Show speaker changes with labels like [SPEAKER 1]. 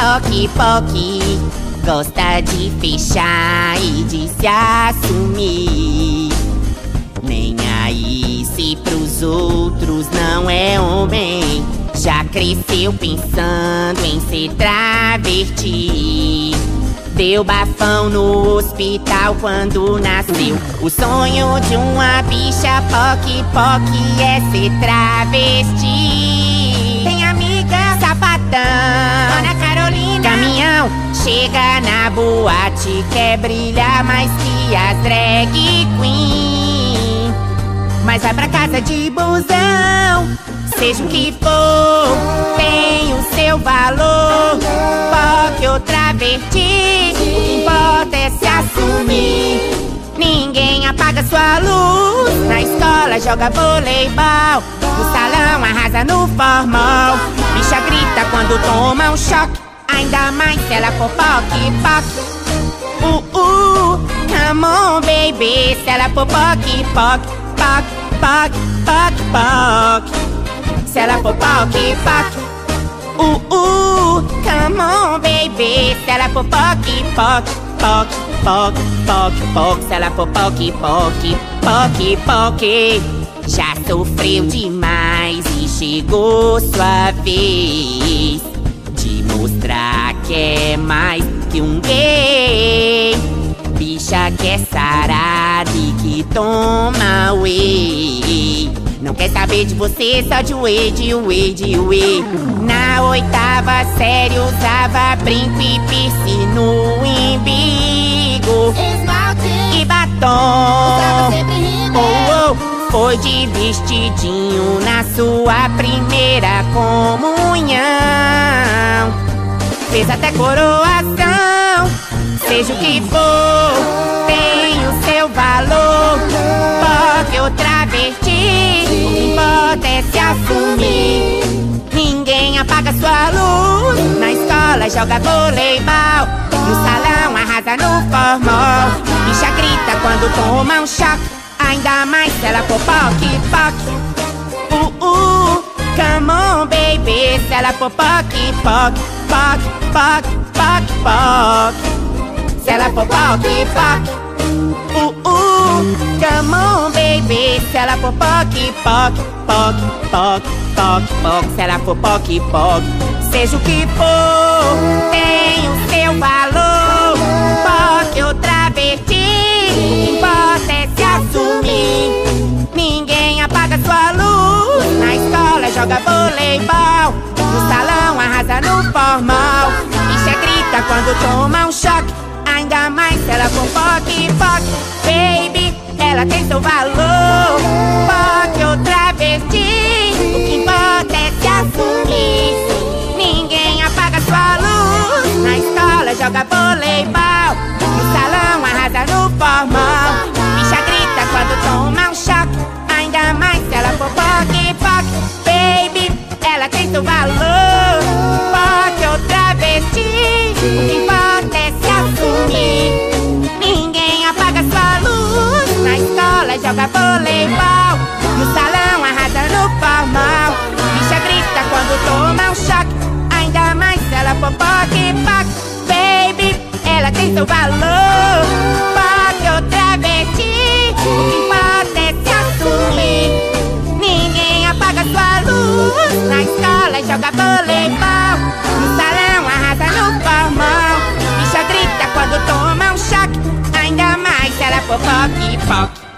[SPEAKER 1] Poque, poque, gosta de fechar e de se assumir. Se pros outros não é homem. Já cresceu pensando em ser travesti. Deu bafão no hospital quando nasceu. O sonho de uma bicha poque poque é ser travesti. Tem amiga sapatão, Ana Carolina. Caminhão chega na boate, quer brilhar mais que as drag queen. Mas vai pra casa de busão, seja o que for, tem o seu valor. Poque ou travesti, o que importa é se assumir. Ninguém apaga sua luz. Na escola joga voleibol. No salão arrasa no formal. Bicha grita quando toma um choque. Ainda mais se ela for poque. Uh, uh, come on, baby. Se ela for poque, poque, poque, poque. Se ela for poque, poque. Uh, uh, come on, baby. Se ela for poque, poque, poque, poque, poque, poque. Se ela for poque, poque, poque, poque. Já sofreu demais e chegou sua vez de mostrar que é mais que um gay. Bicha que é sarada toma whey. Não quer saber de você, só de whey, de whey, de whey. Na oitava série usava brinco e piercing no umbigo. E batom. Oh, oh, foi de vestidinho na sua primeira comunhão. Fez até coroação, seja o que for, Ninguém apaga sua luz. Na escola joga voleibol. No salão arrasa no formal. Bicha grita quando toma um choque. Ainda mais se ela for poque. Uh, uh, come on, baby. Se ela for poque, poque, poque, poque, poque. Se ela for poque. Uh. Se ela for poque, poque, poque, poque, poque, poque. Se ela for poque, poque. Seja o que for, tem o seu valor. Poque ou travesti, importa é se assumir. Ninguém apaga sua luz. Na escola joga voleibol. No salão arrasa no formal. Bicha grita quando toma um choque. Ainda mais se ela for poque, poque Baby, ela tem seu valor. Poque voleibol. No salão arrasa no formal. Bicha grita quando toma um choque. Ainda mais se ela for poque, poque Baby, ela tem seu valor. Poque ou travesti O que importa é se assumir. Ninguém apaga sua luz. Na escola joga voleibol. No salão arrasa no formal. Bicha grita quando toma um choque. Ainda mais se ela for poque, poque